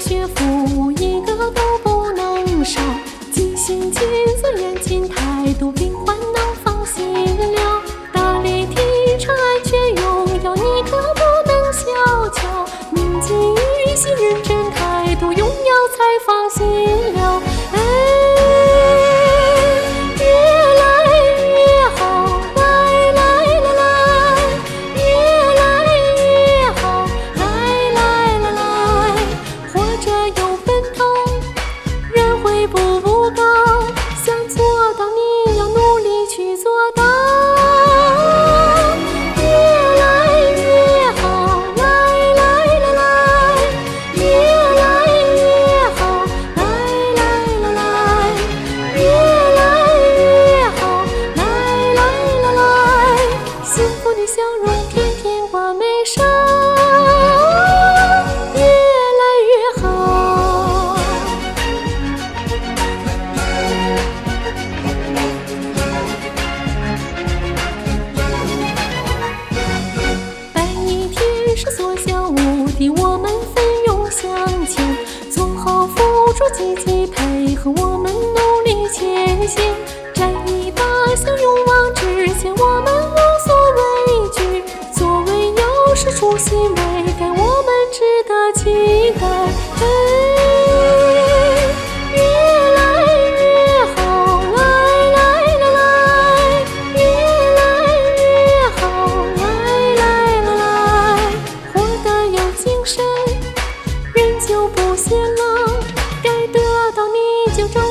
幸福积极配合我们努力前行。胸中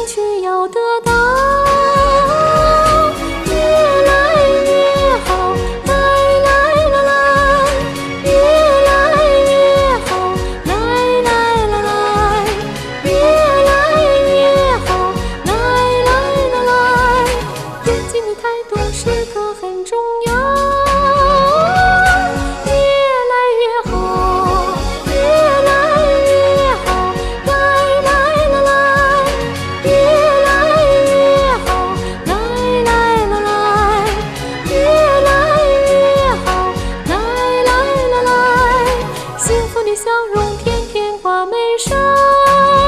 花眉梢。